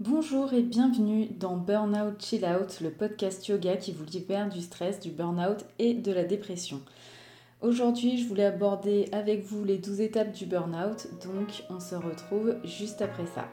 Bonjour et bienvenue dans Burnout Chill Out, le podcast yoga qui vous libère du stress, du burnout et de la dépression. Aujourd'hui, je voulais aborder avec vous les 12 étapes du burnout, donc on se retrouve juste après ça.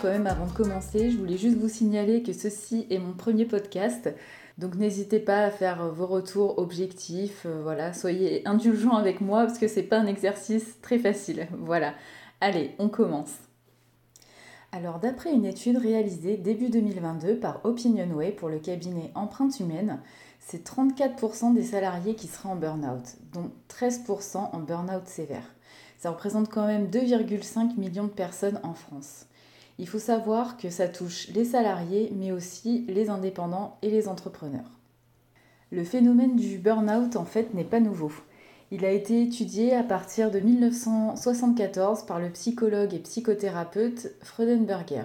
Quand même avant de commencer, je voulais juste vous signaler que ceci est mon premier podcast. Donc n'hésitez pas à faire vos retours objectifs, euh, voilà, soyez indulgents avec moi parce que c'est pas un exercice très facile. Voilà. Allez, on commence. Alors d'après une étude réalisée début 2022 par Opinionway pour le cabinet Empreinte Humaine, c'est 34% des salariés qui seraient en burn-out, dont 13% en burn-out sévère. Ça représente quand même 2,5 millions de personnes en France. Il faut savoir que ça touche les salariés, mais aussi les indépendants et les entrepreneurs. Le phénomène du burn-out, en fait, n'est pas nouveau. Il a été étudié à partir de 1974 par le psychologue et psychothérapeute Freudenberger.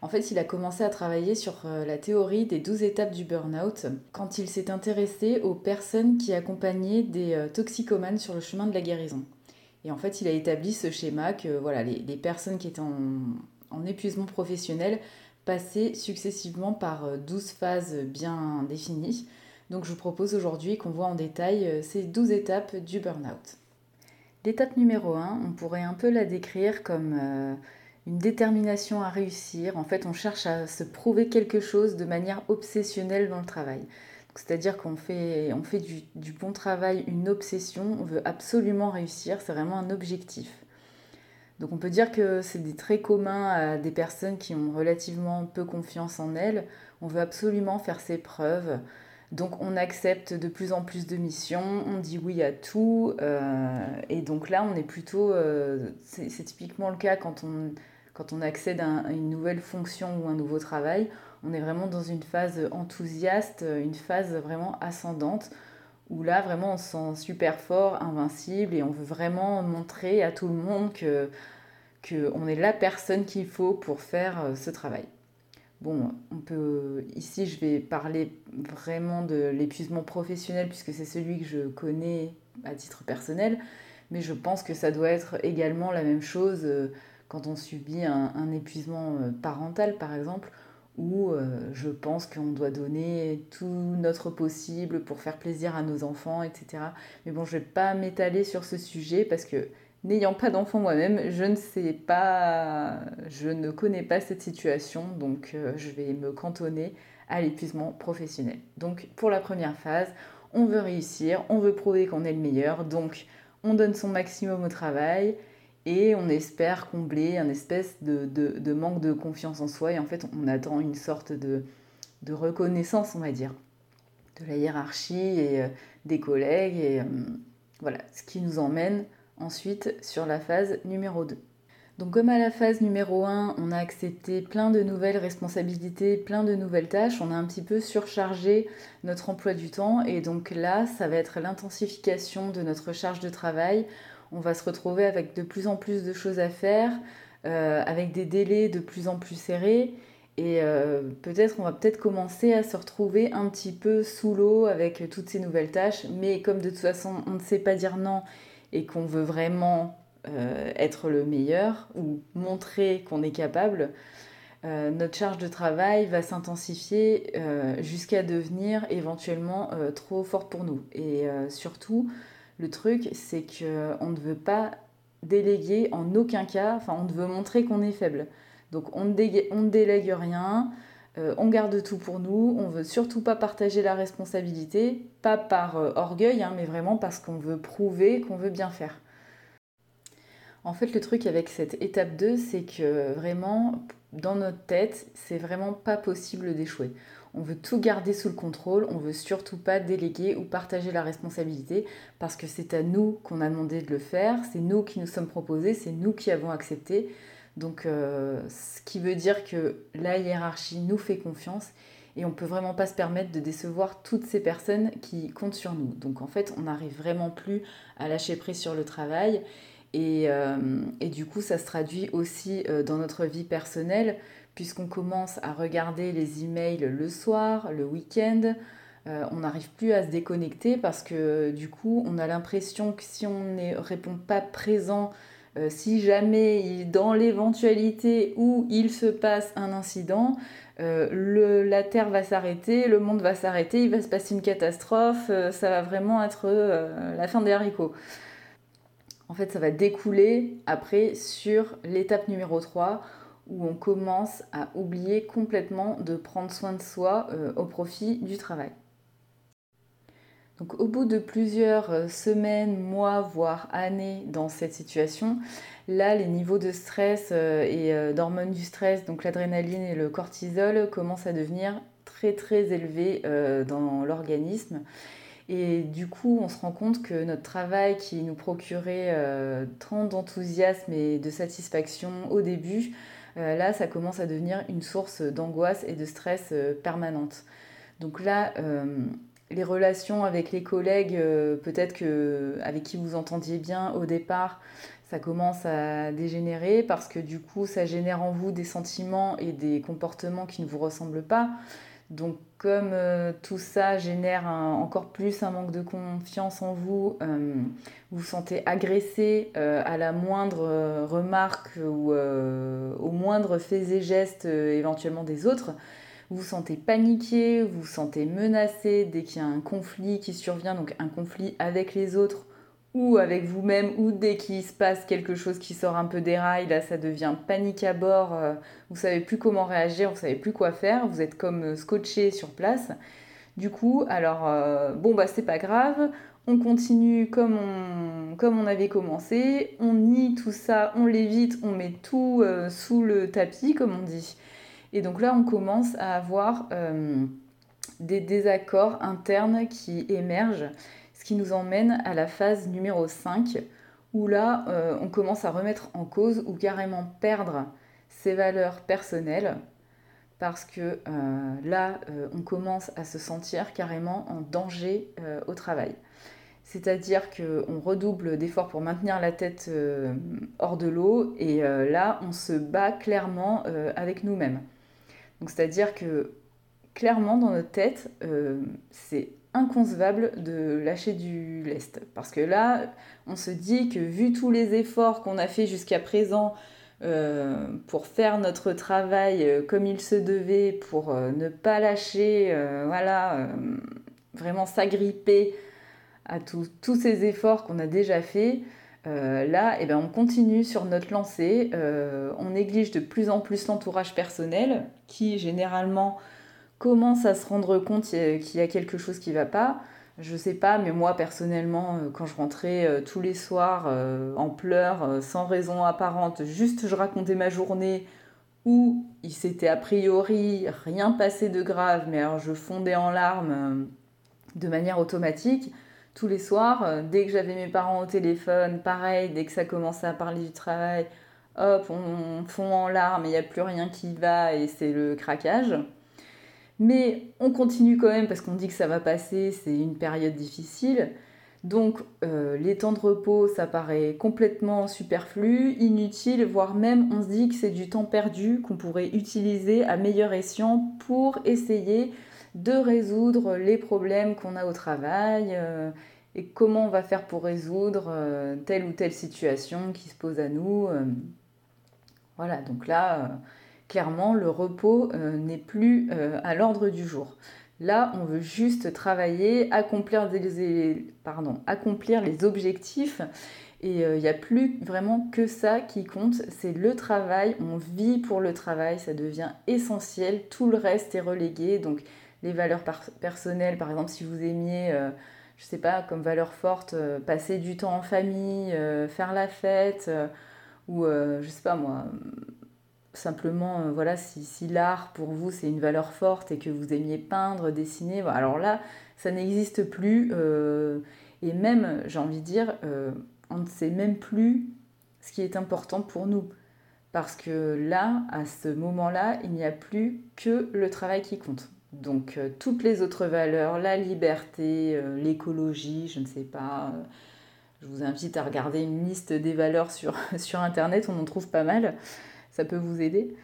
En fait, il a commencé à travailler sur euh, la théorie des 12 étapes du burn-out quand il s'est intéressé aux personnes qui accompagnaient des euh, toxicomanes sur le chemin de la guérison. Et en fait, il a établi ce schéma que voilà, les, personnes qui étaient en, épuisement professionnel passaient successivement par 12 euh, phases bien définies. Donc je vous propose aujourd'hui qu'on voit en détail euh, ces 12 étapes du burn-out. L'étape numéro 1, on pourrait un peu la décrire comme euh, une détermination à réussir. En fait, on cherche à se prouver quelque chose de manière obsessionnelle dans le travail. C'est-à-dire qu'on fait, on fait du, bon travail une obsession, on veut absolument réussir, c'est vraiment un objectif. Donc on peut dire que c'est des traits communs à des personnes qui ont relativement peu confiance en elles. On veut absolument faire ses preuves. Donc on accepte de plus en plus de missions, on dit oui à tout. Euh, et donc là, on est plutôt... Euh, c'est typiquement le cas quand on, quand on accède à une nouvelle fonction ou un nouveau travail on est vraiment dans une phase enthousiaste, une phase vraiment ascendante, où là vraiment on se sent super fort, invincible, et on veut vraiment montrer à tout le monde que qu'on est la personne qu'il faut pour faire euh, ce travail. Bon, on peut ici je vais parler vraiment de l'épuisement professionnel puisque c'est celui que je connais à titre personnel, mais je pense que ça doit être également la même chose euh, quand on subit un épuisement euh, parental par exemple, où euh, je pense qu'on doit donner tout notre possible pour faire plaisir à nos enfants, etc. Mais bon, je ne vais pas m'étaler sur ce sujet parce que n'ayant pas d'enfant moi-même, je ne sais pas, je ne connais pas cette situation, donc euh, je vais me cantonner à l'épuisement professionnel. Donc pour la première phase, on veut réussir, on veut prouver qu'on est le meilleur, donc on donne son maximum au travail, et on espère combler un espèce de, manque de confiance en soi et en fait on attend une sorte de, reconnaissance on va dire de la hiérarchie et euh, des collègues et euh, voilà ce qui nous emmène ensuite sur la phase numéro 2. Donc comme à la phase numéro 1, on a accepté plein de nouvelles responsabilités, plein de nouvelles tâches, on a un petit peu surchargé notre emploi du temps et donc là, ça va être l'intensification de notre charge de travail on va se retrouver avec de plus en plus de choses à faire, euh, avec des délais de plus en plus serrés. Et euh, peut-être on va peut-être commencer à se retrouver un petit peu sous l'eau avec toutes ces nouvelles tâches. Mais comme de toute façon on ne sait pas dire non et qu'on veut vraiment euh, être le meilleur ou montrer qu'on est capable, notre charge de travail va s'intensifier jusqu'à devenir éventuellement trop forte pour nous. Et surtout, le truc, c'est qu'on ne veut pas déléguer en aucun cas, enfin on veut montrer qu'on est faible. Donc on ne, délègue, rien, euh, on garde tout pour nous, on veut surtout pas partager la responsabilité, pas par euh, orgueil, hein, mais vraiment parce qu'on veut prouver qu'on veut bien faire. En fait, le truc avec cette étape 2, c'est que vraiment, dans notre tête, c'est vraiment pas possible d'échouer. On veut tout garder sous le contrôle, on veut surtout pas déléguer ou partager la responsabilité parce que c'est à nous qu'on a demandé de le faire, c'est nous qui nous sommes proposés, c'est nous qui avons accepté. Donc, euh, ce qui veut dire que la hiérarchie nous fait confiance et on peut vraiment pas se permettre de décevoir toutes ces personnes qui comptent sur nous. Donc, en fait, on n'arrive vraiment plus à lâcher prise sur le travail Et, et, du coup, ça se traduit aussi dans notre vie personnelle, puisqu'on commence à regarder les emails le soir, le week-end. on n'arrive plus à se déconnecter parce que du coup, on a l'impression que si on ne répond pas présent euh, si jamais, dans l'éventualité où il se passe un incident, euh, la Terre va s'arrêter, le monde va s'arrêter, il va se passer une catastrophe, euh, ça va vraiment être la fin des haricots. En fait, ça va découler après sur l'étape numéro 3 où on commence à oublier complètement de prendre soin de soi au profit du travail. Donc au bout de plusieurs euh, semaines, mois, voire années dans cette situation, là les niveaux de stress euh, et euh, d'hormones du stress, donc l'adrénaline et le cortisol, commencent à devenir très très élevés dans l'organisme. Et du coup, on se rend compte que notre travail qui nous procurait tant d'enthousiasme et de satisfaction au début, là, ça commence à devenir une source d'angoisse et de stress permanente. Donc là, les relations avec les collègues, euh, peut-être avec qui vous entendiez bien au départ, ça commence à dégénérer parce que du coup, ça génère en vous des sentiments et des comportements qui ne vous ressemblent pas. Donc, comme euh, tout ça génère encore plus un manque de confiance en vous, euh, vous vous sentez agressé à la moindre remarque ou au moindre fait et geste éventuellement des autres vous vous sentez paniqué, vous vous sentez menacé dès qu'il y a un conflit qui survient, donc un conflit avec les autres ou avec vous-même, ou dès qu'il se passe quelque chose qui sort un peu des rails, là ça devient panique à bord, euh, vous savez plus comment réagir, vous savez plus quoi faire, vous êtes comme euh, scotché sur place. Du coup, alors euh, bon bah c'est pas grave, on continue comme on, comme on avait commencé, on nie tout ça, on l'évite, on met tout sous le tapis comme on dit. Et donc là, on commence à avoir des désaccords internes qui émergent, qui nous emmène à la phase numéro 5, où là, euh, on commence à remettre en cause ou carrément perdre ses valeurs personnelles, parce que euh, là, on commence à se sentir carrément en danger au travail. C'est-à-dire qu'on redouble d'efforts pour maintenir la tête hors de l'eau et là, on se bat clairement avec nous-mêmes. Donc c'est-à-dire que clairement dans notre tête, euh, c'est inconcevable de lâcher du lest. Parce que là, on se dit que vu tous les efforts qu'on a fait jusqu'à présent euh, pour faire notre travail euh, comme il se devait, pour ne pas lâcher, voilà, vraiment s'agripper à tous ces efforts qu'on a déjà faits, euh, là, eh ben, on continue sur notre lancée, euh, on néglige de plus en plus l'entourage personnel qui généralement commence à se rendre compte qu'il y a quelque chose qui ne va pas. Je sais pas, mais moi personnellement, euh, quand je rentrais tous les soirs en pleurs, sans raison apparente, juste je racontais ma journée où il s'était a priori rien passé de grave, mais alors je fondais en larmes de manière automatique tous les soirs. Euh, dès que j'avais mes parents au téléphone, pareil, dès que ça commençait à parler du travail, hop, on, fond en larmes, il n'y a plus rien qui va et c'est le craquage. Mais on continue quand même parce qu'on dit que ça va passer, c'est une période difficile. Donc euh, les temps de repos, ça paraît complètement superflu, inutile, voire même on se dit que c'est du temps perdu qu'on pourrait utiliser à meilleur escient pour essayer de résoudre les problèmes qu'on a au travail euh, et comment on va faire pour résoudre euh, telle ou telle situation qui se pose à nous. Voilà, donc là, clairement, le repos n'est plus à l'ordre du jour. Là, on veut juste travailler, accomplir, accomplir les objectifs. Et il n'y a plus vraiment que ça qui compte, c'est le travail, on vit pour le travail, ça devient essentiel, tout le reste est relégué. Donc les valeurs personnelles, par exemple, si vous aimiez, euh, je sais pas, comme valeur forte, euh, passer du temps en famille, euh, faire la fête, ou je sais pas moi, simplement, voilà, si, l'art pour vous c'est une valeur forte et que vous aimiez peindre, dessiner, alors là, ça n'existe plus. et même, j'ai envie de dire, on ne sait même plus ce qui est important pour nous. Parce que là, à ce moment-là, il n'y a plus que le travail qui compte. Donc euh, toutes les autres valeurs, la liberté, euh, l'écologie, je ne sais pas, Je vous invite à regarder une liste des valeurs sur, sur Internet, on en trouve pas mal, ça peut vous aider.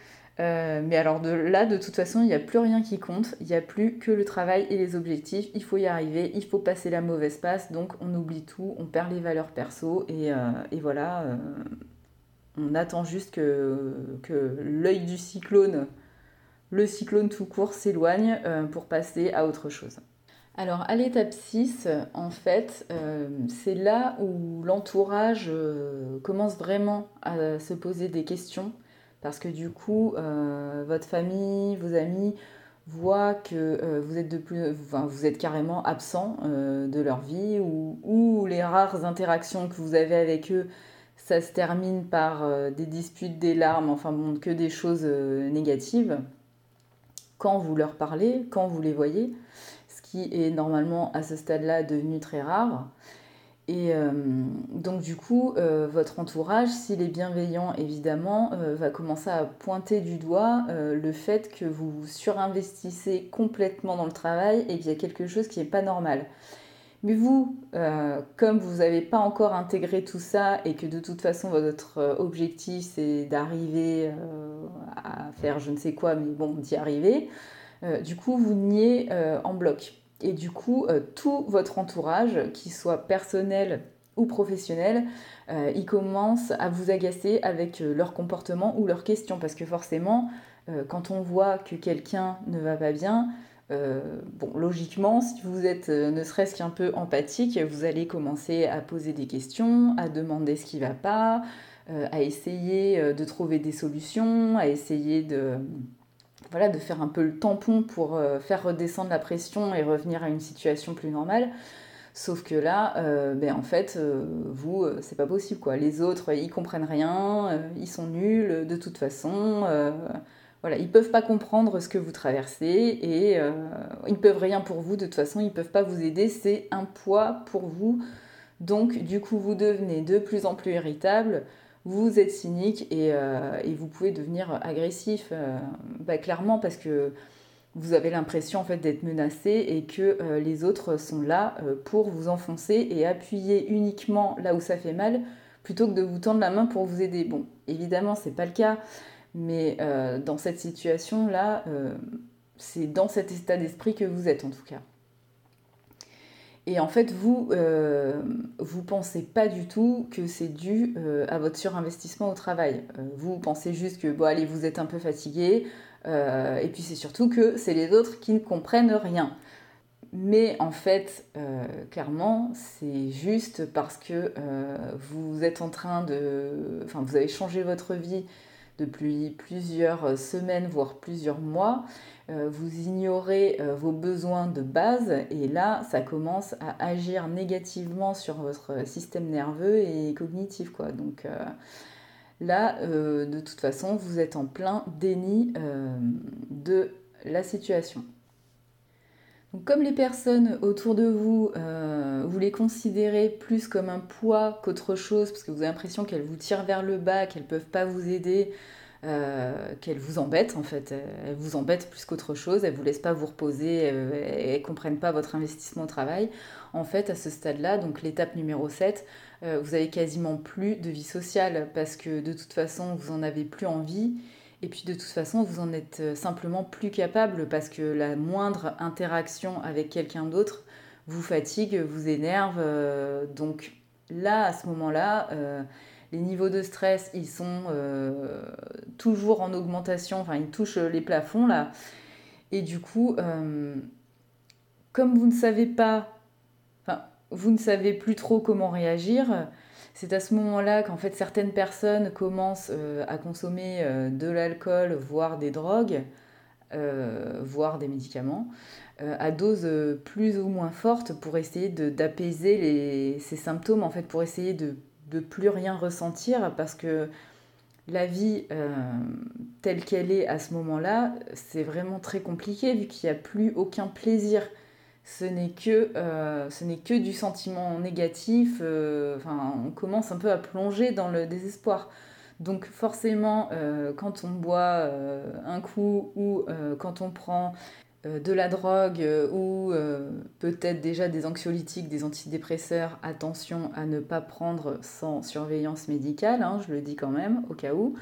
Euh, mais alors de là, de toute façon, il n'y a plus rien qui compte, il n'y a plus que le travail et les objectifs, il faut y arriver, il faut passer la mauvaise passe, donc on oublie tout, on perd les valeurs perso, et, euh, voilà, euh, on attend juste que, que l'œil du cyclone, le cyclone tout court, s'éloigne pour passer à autre chose. Alors à l'étape 6, en fait, c'est là où l'entourage commence vraiment à se poser des questions parce que du coup, euh, votre famille, vos amis voient que euh, vous, êtes de plus, vous êtes carrément absent euh, de leur vie ou, les rares interactions que vous avez avec eux, ça se termine par des disputes, des larmes, enfin bon, que des choses négatives quand vous leur parlez, quand vous les voyez, ce qui est normalement à ce stade-là devenu très rare. Et euh, donc du coup, euh, votre entourage, s'il est bienveillant, évidemment, euh, va commencer à pointer du doigt le fait que vous surinvestissez complètement dans le travail et qu'il y a quelque chose qui n'est pas normal. Mais vous, comme vous n'avez pas encore intégré tout ça et que de toute façon votre objectif c'est d'arriver à faire je ne sais quoi, mais bon, d'y arriver, du coup vous niez en bloc. Et du coup, euh, tout votre entourage, qu'il soit personnel ou professionnel, euh, il commence à vous agacer avec euh, leur comportement ou leurs questions. Parce que forcément, quand on voit que quelqu'un ne va pas bien, bon, logiquement, si vous êtes ne serait-ce qu'un peu empathique, vous allez commencer à poser des questions, à demander ce qui ne va pas, à essayer de trouver des solutions, à essayer de voilà, de faire un peu le tampon pour euh, faire redescendre la pression et revenir à une situation plus normale. Sauf que là, euh, ben en fait, euh, vous, c'est pas possible quoi. Les autres, ils comprennent rien, ils sont nuls de toute façon. voilà, ils peuvent pas comprendre ce que vous traversez et ils peuvent rien pour vous. De toute façon, ils peuvent pas vous aider. C'est un poids pour vous. Donc, du coup, vous devenez de plus en plus irritable vous êtes cynique et, euh, vous pouvez devenir agressif, euh, bah, clairement parce que vous avez l'impression en fait d'être menacé et que euh, les autres sont là pour vous enfoncer et appuyer uniquement là où ça fait mal plutôt que de vous tendre la main pour vous aider. Bon, évidemment, c'est pas le cas, mais dans cette situation là, c'est dans cet état d'esprit que vous êtes en tout cas. Et en fait, vous, euh, vous pensez pas du tout que c'est dû euh, à votre surinvestissement au travail. Euh, vous pensez juste que, bon, allez, vous êtes un peu fatigué, et puis c'est surtout que c'est les autres qui ne comprennent rien. Mais en fait, clairement, c'est juste parce que vous êtes en train de... Enfin, vous avez changé votre vie depuis plusieurs semaines, voire plusieurs mois, euh, vous ignorez euh, vos besoins de base et là, ça commence à agir négativement sur votre système nerveux et cognitif. Quoi. Donc euh, là, de toute façon, vous êtes en plein déni de la situation. Comme les personnes autour de vous, vous les considérez plus comme un poids qu'autre chose, parce que vous avez l'impression qu'elles vous tirent vers le bas, qu'elles ne peuvent pas vous aider, euh, qu'elles vous embêtent en fait. Elles vous embêtent plus qu'autre chose, elles vous laissent pas vous reposer, elles, ne comprennent pas votre investissement au travail. En fait, à ce stade-là, donc l'étape numéro 7, euh, vous avez quasiment plus de vie sociale parce que de toute façon, vous en avez plus envie. Et puis de toute façon, vous en êtes euh, simplement plus capable parce que la moindre interaction avec quelqu'un d'autre vous fatigue, vous énerve. donc là, à ce moment-là, les niveaux de stress, ils sont euh, toujours en augmentation, enfin, ils touchent les plafonds là. Et du coup, euh, comme vous ne savez pas, enfin, vous ne savez plus trop comment réagir, c'est à ce moment-là qu'en fait certaines personnes commencent euh, à consommer de l'alcool, voire des drogues, voire des médicaments, à dose plus ou moins forte pour essayer d'apaiser ces symptômes, en fait, pour essayer de de plus rien ressentir parce que la vie euh, telle qu'elle est à ce moment-là, c'est vraiment très compliqué vu qu'il n'y a plus aucun plaisir. Ce n'est que, euh, ce n'est que du sentiment négatif. Euh, on commence un peu à plonger dans le désespoir. Donc forcément, quand on boit un coup ou quand on prend de la drogue ou peut-être déjà des anxiolytiques, des antidépresseurs, attention à ne pas prendre sans surveillance médicale, hein, je le dis quand même au cas où.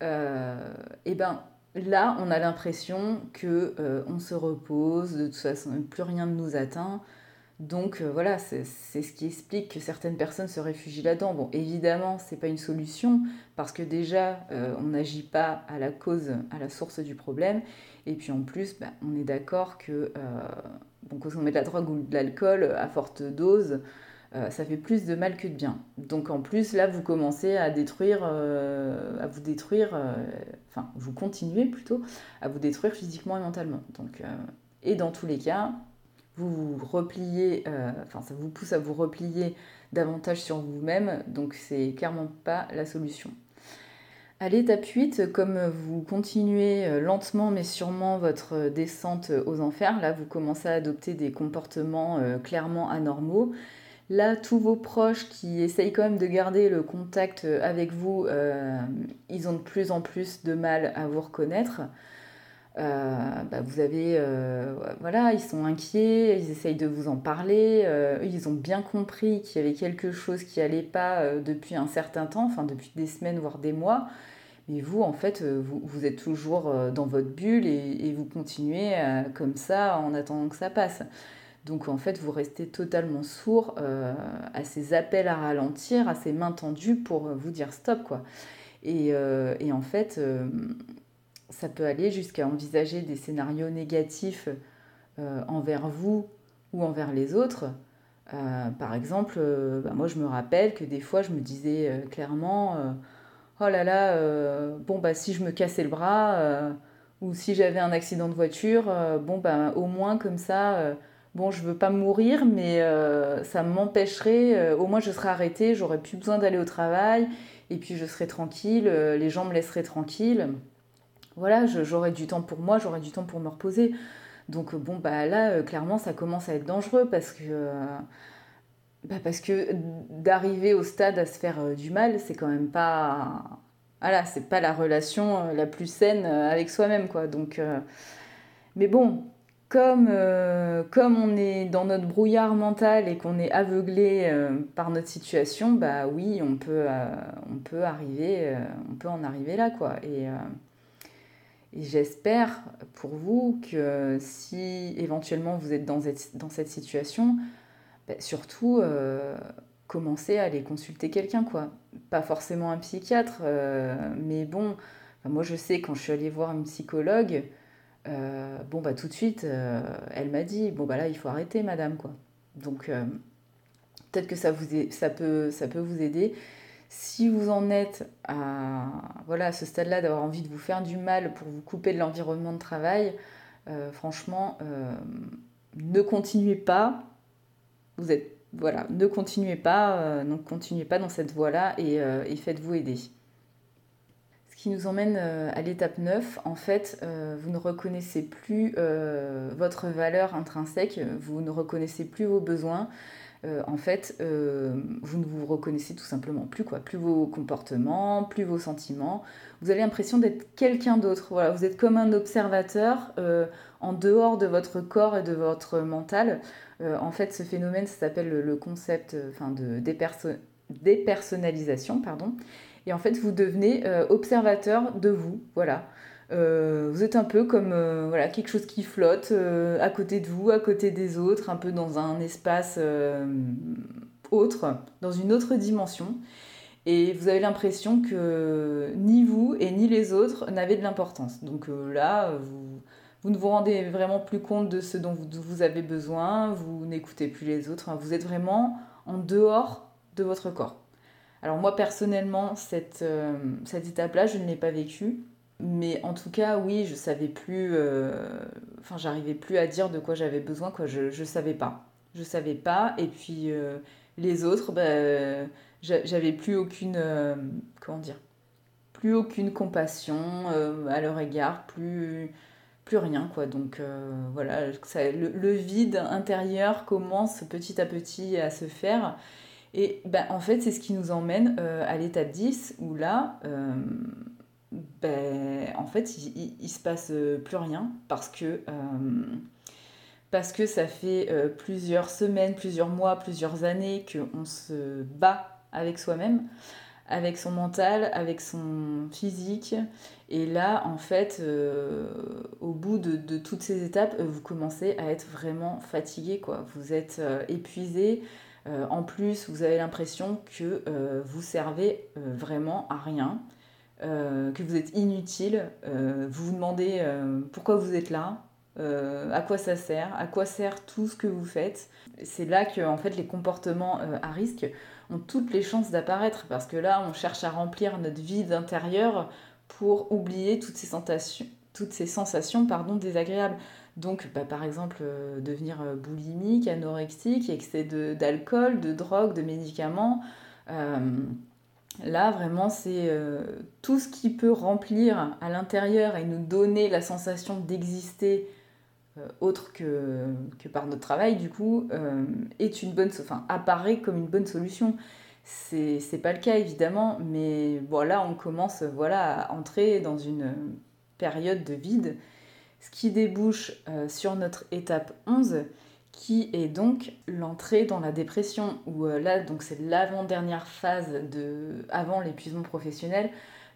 et ben là, on a l'impression que on se repose, de toute façon plus rien ne nous atteint. Donc euh, voilà, c'est ce qui explique que certaines personnes se réfugient là-dedans. Bon, évidemment, c'est pas une solution parce que déjà, euh, on n'agit pas à la cause, à la source du problème. Et puis en plus, bah, on est d'accord que euh, bon, quand on met de la drogue ou de l'alcool à forte dose, ça fait plus de mal que de bien. Donc en plus, là, vous commencez à détruire, à vous détruire, enfin, vous continuez plutôt à vous détruire physiquement et mentalement. Donc, et dans tous les cas, vous repliez, euh, enfin ça vous pousse à vous replier davantage sur vous-même, donc c'est clairement pas la solution. À l'étape 8, comme vous continuez euh, lentement mais sûrement votre descente aux enfers, là vous commencez à adopter des comportements euh, clairement anormaux. Là, tous vos proches qui essayent quand même de garder le contact avec vous, ils ont de plus en plus de mal à vous reconnaître. Euh, bah, vous avez, euh, voilà, ils sont inquiets, ils essayent de vous en parler, euh, ils ont bien compris qu'il y avait quelque chose qui allait pas depuis un certain temps, enfin depuis des semaines voire des mois. Mais vous, en fait, vous, êtes toujours dans votre bulle et vous continuez comme ça en attendant que ça passe. Donc en fait, vous restez totalement sourd à ces appels à ralentir, à ces mains tendues pour vous dire stop, quoi. Et, et en fait, ça peut aller jusqu'à envisager des scénarios négatifs euh, envers vous ou envers les autres. Euh, par exemple, euh, bah, moi je me rappelle que des fois je me disais clairement Oh là là, bon bah si je me cassais le bras ou si j'avais un accident de voiture, bon bah au moins comme ça, bon je veux pas mourir mais ça m'empêcherait, au moins je serais arrêtée, j'aurais plus besoin d'aller au travail et puis je serais tranquille, les gens me laisseraient tranquille voilà, j'aurai du temps pour moi, j'aurai du temps pour me reposer. Donc euh, bon, bah là, euh, clairement, ça commence à être dangereux parce que, euh, bah, que d'arriver au stade à se faire du mal, c'est quand même pas, voilà, c'est pas la relation la plus saine avec soi-même, quoi. Donc, mais bon, comme, comme on est dans notre brouillard mental et qu'on est aveuglé par notre situation, bah oui, on peut, on peut arriver, on peut en arriver là, quoi. Et j'espère pour vous que si éventuellement vous êtes dans cette, dans cette situation, bah, surtout euh, commencez à aller consulter quelqu'un, quoi. Pas forcément un psychiatre, euh, mais bon, moi je sais quand je suis allée voir une psychologue, euh, bon bah tout de suite, elle m'a dit, bon bah là il faut arrêter madame, quoi. Donc peut-être que ça, vous ça, peut, ça peut vous aider. Si vous en êtes à, voilà, ce stade-là d'avoir envie de vous faire du mal pour vous couper de l'environnement de travail, euh, franchement, euh, ne continuez pas. Vous êtes, voilà, ne continuez pas, euh, ne continuez pas dans cette voie-là et, et faites-vous aider. Qui nous emmène à l'étape 9, en fait, vous ne reconnaissez plus votre valeur intrinsèque, vous ne reconnaissez plus vos besoins, euh, en fait, euh, vous ne vous reconnaissez tout simplement plus, quoi. Plus vos comportements, plus vos sentiments. Vous avez l'impression d'être quelqu'un d'autre. Voilà, vous êtes comme un observateur euh, en dehors de votre corps et de votre mental. en fait, ce phénomène, s'appelle le, concept enfin, de dépersonnalisation, pardon. Et en fait, vous devenez observateur de vous. Voilà. Euh, vous êtes un peu comme euh, voilà, quelque chose qui flotte euh, à côté de vous, à côté des autres, un peu dans un espace autre, dans une autre dimension. Et vous avez l'impression que ni vous et ni les autres n'avaient de l'importance. Donc là, vous, ne vous rendez vraiment plus compte de ce dont vous, avez besoin, vous n'écoutez plus les autres, vous êtes vraiment en dehors de votre corps. Alors moi personnellement, cette, cette étape-là, je ne l'ai pas vécue. Mais en tout cas, oui, je savais plus. Euh, enfin, j'arrivais plus à dire de quoi j'avais besoin, quoi. Je, je savais pas. Je savais pas. Et puis, euh, les autres, bah, j'avais plus aucune. Euh, comment dire Plus aucune compassion à leur égard, plus. Plus rien, quoi. Donc, voilà, le, vide intérieur commence petit à petit à se faire. Et ben, en fait, c'est ce qui nous emmène à l'étape 10, où là ben, en fait, il, il, se passe plus rien parce que, parce que ça fait plusieurs semaines, plusieurs mois, plusieurs années qu'on se bat avec soi-même avec son mental, avec son physique. Et là, en fait, euh, au bout de, toutes ces étapes, euh, vous commencez à être vraiment fatigué, quoi. Vous êtes euh, épuisé. En plus, vous avez l'impression que vous servez vraiment à rien, que vous êtes inutile. vous vous demandez pourquoi vous êtes là, à quoi ça sert, à quoi sert tout ce que vous faites. C'est là que, fait, les comportements à risque ont toutes les chances d'apparaître parce que là, on cherche à remplir notre vide intérieur pour oublier toutes ces sensations, toutes ces sensations pardon, désagréables. Donc, bah, par exemple, euh, devenir euh, boulimique, anorexique, excès d'alcool, de, drogue, de médicaments. Euh, là, vraiment, c'est tout ce qui peut remplir à l'intérieur et nous donner la sensation d'exister autre que, que, par notre travail, du coup, est une bonne, enfin, apparaît comme une bonne solution. C'est, c'est pas le cas évidemment, mais voilà, on commence voilà, à entrer dans une période de vide, ce qui débouche euh, sur notre étape 11, qui est donc l'entrée dans la dépression, où là, donc c'est l'avant-dernière phase de, avant l'épuisement professionnel.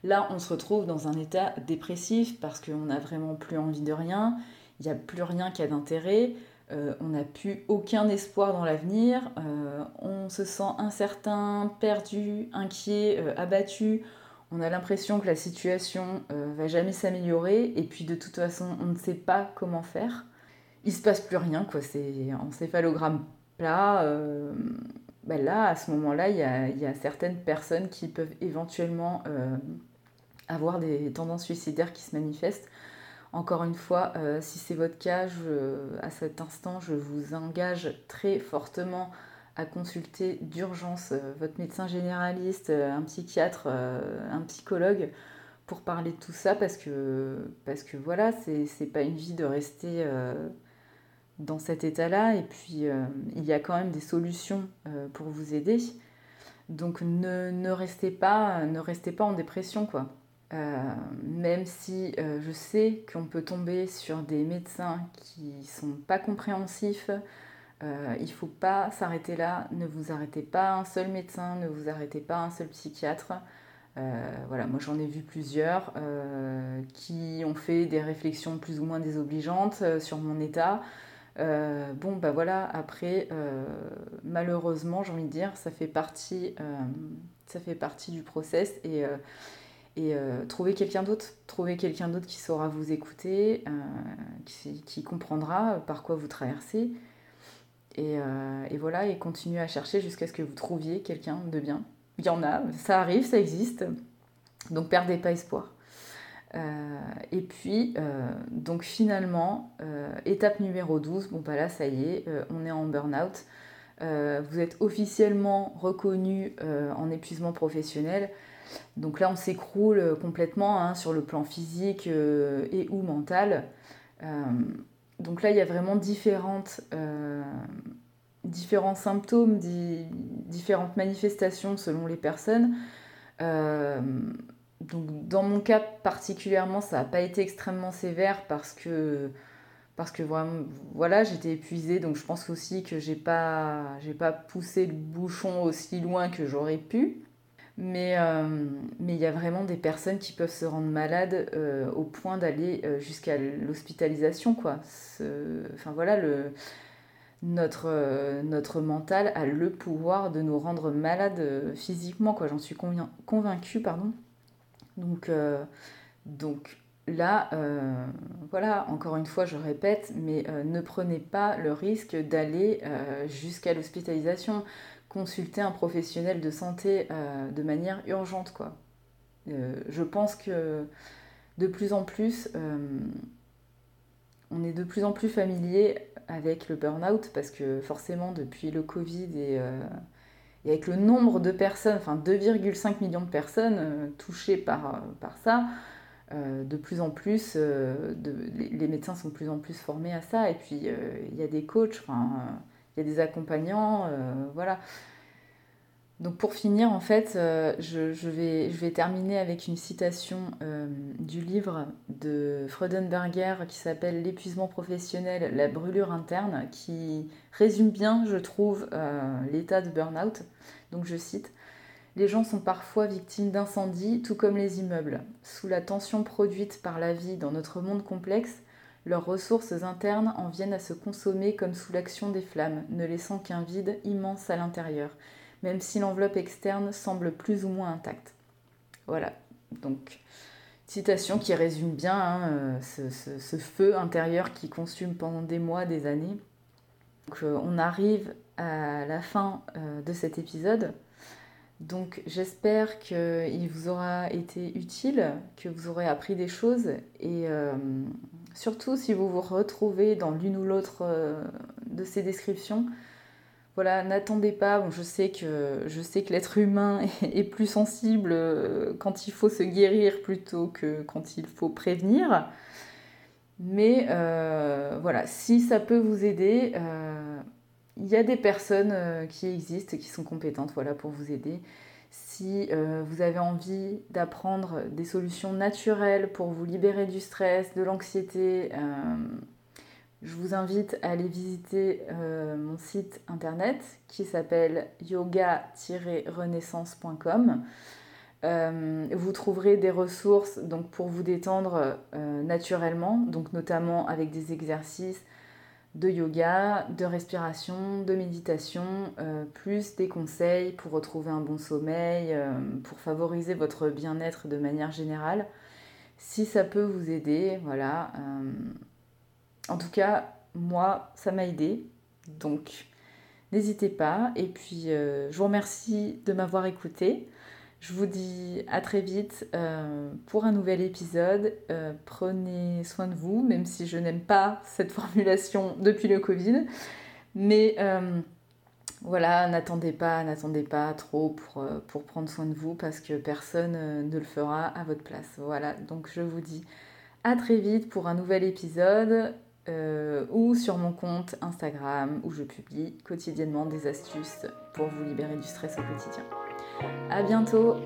Là, on se retrouve dans un état dépressif parce qu'on n'a vraiment plus envie de rien, il n'y a plus rien qui a d'intérêt, euh, on n'a plus aucun espoir dans l'avenir, euh, on se sent incertain, perdu, inquiet, euh, abattu, on a l'impression que la situation va jamais s'améliorer et puis de toute façon on ne sait pas comment faire. Il se passe plus rien, quoi, c'est encéphalogramme plat. Ben là, à ce moment-là, il y a, certaines personnes qui peuvent éventuellement avoir des tendances suicidaires qui se manifestent. Encore une fois, euh, si c'est votre cas, à cet instant, je vous engage très fortement à consulter d'urgence euh, votre médecin généraliste, euh, un psychiatre, un psychologue pour parler de tout ça parce que, parce que voilà, c'est pas une vie de rester dans cet état-là et puis il y a quand même des solutions pour vous aider. Donc ne, restez pas, en dépression quoi. Euh, même si euh, je sais qu'on peut tomber sur des médecins qui sont pas compréhensifs, euh, il faut pas s'arrêter là. Ne vous arrêtez pas un seul médecin, ne vous arrêtez pas un seul psychiatre. voilà, moi j'en ai vu plusieurs qui ont fait des réflexions plus ou moins désobligeantes sur mon état. bon, bah voilà, après, malheureusement, j'ai envie de dire, ça fait partie, ça fait partie du process et euh, trouver quelqu'un d'autre, trouver quelqu'un d'autre qui saura vous écouter, euh, qui, comprendra par quoi vous traversez. Et, euh, et voilà, et continuer à chercher jusqu'à ce que vous trouviez quelqu'un de bien. Il y en a, ça arrive, ça existe. Donc perdez pas espoir. et puis, donc finalement, étape numéro 12, bon bah là ça y est, on est en burn-out. vous êtes officiellement reconnu en épuisement professionnel. Donc là, on s'écroule euh, complètement hein, sur le plan physique euh, et ou mental. Euh, donc là, il y a vraiment différentes, différents symptômes, différentes manifestations selon les personnes. donc dans mon cas particulièrement, ça n'a pas été extrêmement sévère parce que parce que voilà, j'étais épuisée, donc je pense aussi que j'ai pas, j'ai pas poussé le bouchon aussi loin que j'aurais pu. Mais euh, mais il y a vraiment des personnes qui peuvent se rendre malades euh, au point d'aller euh, jusqu'à l'hospitalisation quoi. Enfin voilà le notre, notre mental a le pouvoir de nous rendre malades physiquement quoi. J'en suis convaincue pardon. Donc donc là voilà encore une fois je répète mais ne prenez pas le risque d'aller jusqu'à l'hospitalisation consulter un professionnel de santé euh, de manière urgente. Quoi. Euh, je pense que de plus en plus, euh, on est de plus en plus familier avec le burn-out parce que forcément depuis le Covid et, avec le nombre de personnes, enfin 2,5 millions de personnes touchées par, ça, de plus en plus, les, médecins sont de plus en plus formés à ça et puis il y a des coachs, il y a des accompagnants, voilà. Donc pour finir, en fait, euh, je, vais, terminer avec une citation euh, du livre de Freudenberger qui s'appelle L'épuisement professionnel, la brûlure interne, qui résume bien, je trouve, euh, l'état de burn-out. Donc je cite Les gens sont parfois victimes d'incendies, tout comme les immeubles. Sous la tension produite par la vie dans notre monde complexe, leurs ressources internes en viennent à se consommer comme sous l'action des flammes, ne laissant qu'un vide immense à l'intérieur même si l'enveloppe externe semble plus ou moins intacte. Voilà, donc citation qui résume bien hein, euh, ce, feu intérieur qui consume pendant des mois, des années. Donc, euh, on arrive à la fin euh, de cet épisode. Donc j'espère qu'il vous aura été utile, que vous aurez appris des choses et surtout si vous vous retrouvez dans l'une ou l'autre de ces descriptions, voilà, n'attendez pas. je sais que l'être humain est plus sensible euh, quand il faut se guérir plutôt que quand il faut prévenir. Mais euh, voilà, si ça peut vous aider, euh, il y a des personnes qui existent, qui sont compétentes voilà, pour vous aider. Si vous avez envie d'apprendre des solutions naturelles pour vous libérer du stress, de l'anxiété, je vous invite à aller visiter euh, mon site internet qui s'appelle yoga-renaissance.com. Euh, vous trouverez des ressources donc, pour vous détendre euh, naturellement, donc notamment avec des exercices de yoga, de respiration, de méditation, plus des conseils pour retrouver un bon sommeil, pour favoriser votre bien-être de manière générale. Si ça peut vous aider, voilà en tout cas, moi, ça m'a aidé. Donc, n'hésitez pas. Et puis, euh, je vous remercie de m'avoir écouté. Je vous dis à très vite euh, pour un nouvel épisode. Euh, prenez soin de vous, même si je n'aime pas cette formulation depuis le Covid. Mais voilà, n'attendez pas, n'attendez pas trop pour, prendre soin de vous parce que personne ne le fera à votre place. Voilà, donc je vous dis à très vite pour un nouvel épisode. Euh, ou sur mon compte Instagram où je publie quotidiennement des astuces pour vous libérer du stress au quotidien. A bientôt